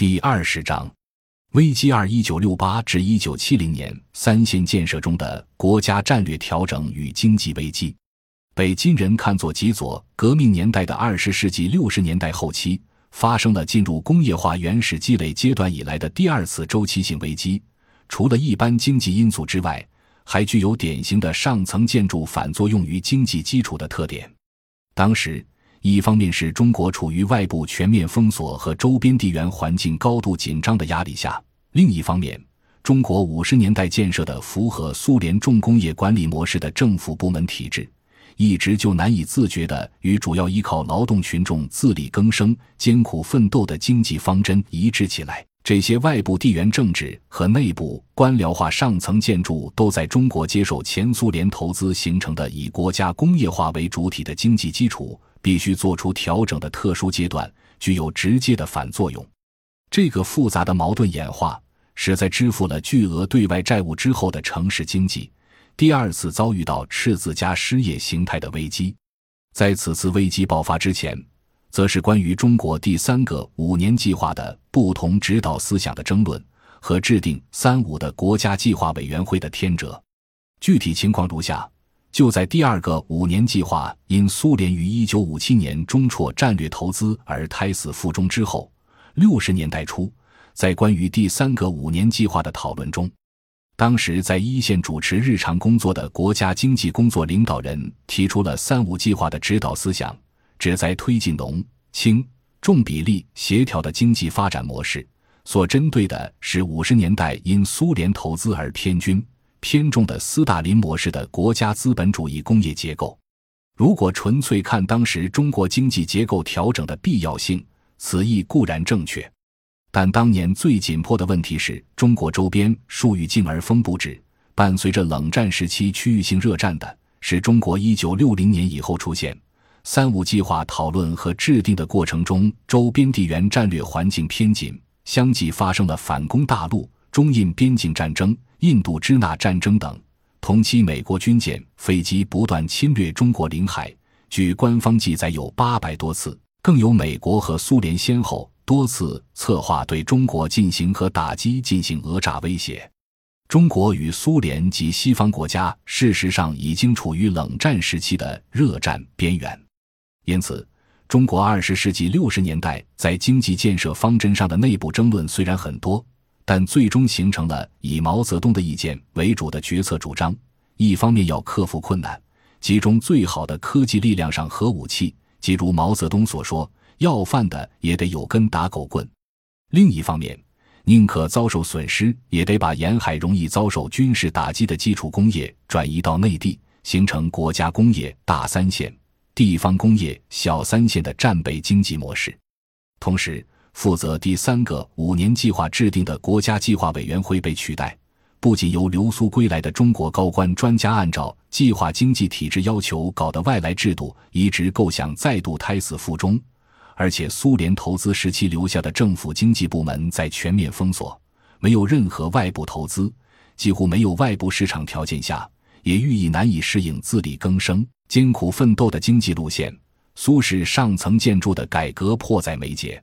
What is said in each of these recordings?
第二十章，危机二：一九六八至一九七零年三线建设中的国家战略调整与经济危机，被今人看作极左革命年代的二十世纪六十年代后期，发生了进入工业化原始积累阶段以来的第二次周期性危机。除了一般经济因素之外，还具有典型的上层建筑反作用于经济基础的特点。当时。一方面是中国处于外部全面封锁和周边地缘环境高度紧张的压力下，另一方面，中国五十年代建设的符合苏联重工业管理模式的政府部门体制，一直就难以自觉地与主要依靠劳动群众自力更生、艰苦奋斗的经济方针一致起来。这些外部地缘政治和内部官僚化上层建筑都在中国接受前苏联投资形成的以国家工业化为主体的经济基础。必须做出调整的特殊阶段，具有直接的反作用。这个复杂的矛盾演化，使在支付了巨额对外债务之后的城市经济，第二次遭遇到赤字加失业形态的危机。在此次危机爆发之前，则是关于中国第三个五年计划的不同指导思想的争论和制定“三五”的国家计划委员会的天折。具体情况如下。就在第二个五年计划因苏联于一九五七年中辍战略投资而胎死腹中之后，六十年代初，在关于第三个五年计划的讨论中，当时在一线主持日常工作的国家经济工作领导人提出了“三五”计划的指导思想，旨在推进农轻重比例协调的经济发展模式，所针对的是五十年代因苏联投资而偏军。偏重的斯大林模式的国家资本主义工业结构，如果纯粹看当时中国经济结构调整的必要性，此意固然正确。但当年最紧迫的问题是中国周边树欲静而风不止，伴随着冷战时期区域性热战的，是中国一九六零年以后出现“三五”计划讨论和制定的过程中，周边地缘战略环境偏紧，相继发生了反攻大陆、中印边境战争。印度支那战争等，同期美国军舰、飞机不断侵略中国领海，据官方记载有八百多次，更有美国和苏联先后多次策划对中国进行和打击进行讹诈威胁。中国与苏联及西方国家事实上已经处于冷战时期的热战边缘，因此，中国二十世纪六十年代在经济建设方针上的内部争论虽然很多。但最终形成了以毛泽东的意见为主的决策主张：一方面要克服困难，集中最好的科技力量上核武器，即如毛泽东所说，要饭的也得有根打狗棍；另一方面，宁可遭受损失，也得把沿海容易遭受军事打击的基础工业转移到内地，形成国家工业大三线、地方工业小三线的战备经济模式，同时。负责第三个五年计划制定的国家计划委员会被取代，不仅由流苏归来的中国高官专家按照计划经济体制要求搞的外来制度移植构想再度胎死腹中，而且苏联投资时期留下的政府经济部门在全面封锁、没有任何外部投资、几乎没有外部市场条件下，也寓意难以适应自力更生、艰苦奋斗的经济路线，苏式上层建筑的改革迫在眉睫。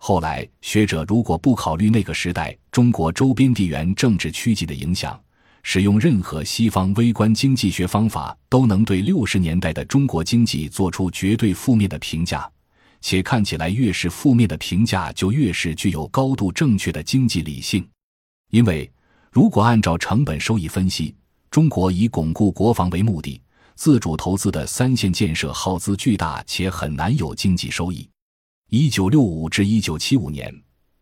后来，学者如果不考虑那个时代中国周边地缘政治趋急的影响，使用任何西方微观经济学方法，都能对六十年代的中国经济做出绝对负面的评价。且看起来越是负面的评价，就越是具有高度正确的经济理性。因为如果按照成本收益分析，中国以巩固国防为目的，自主投资的三线建设耗资巨大，且很难有经济收益。一九六五至一九七五年，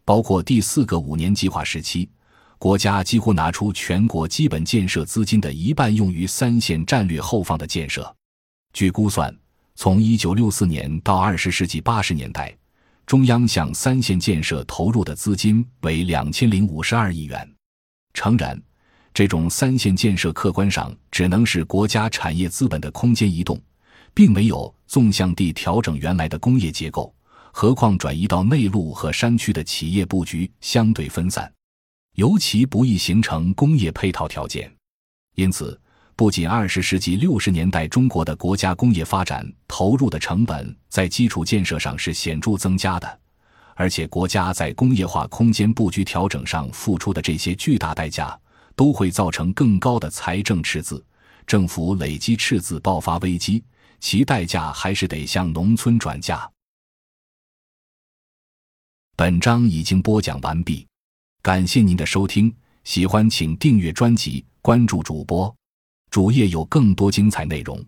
包括第四个五年计划时期，国家几乎拿出全国基本建设资金的一半用于三线战略后方的建设。据估算，从一九六四年到二十世纪八十年代，中央向三线建设投入的资金为两千零五十二亿元。诚然，这种三线建设客观上只能是国家产业资本的空间移动，并没有纵向地调整原来的工业结构。何况转移到内陆和山区的企业布局相对分散，尤其不易形成工业配套条件。因此，不仅二十世纪六十年代中国的国家工业发展投入的成本在基础建设上是显著增加的，而且国家在工业化空间布局调整上付出的这些巨大代价，都会造成更高的财政赤字，政府累积赤字爆发危机，其代价还是得向农村转嫁。本章已经播讲完毕，感谢您的收听，喜欢请订阅专辑，关注主播，主页有更多精彩内容。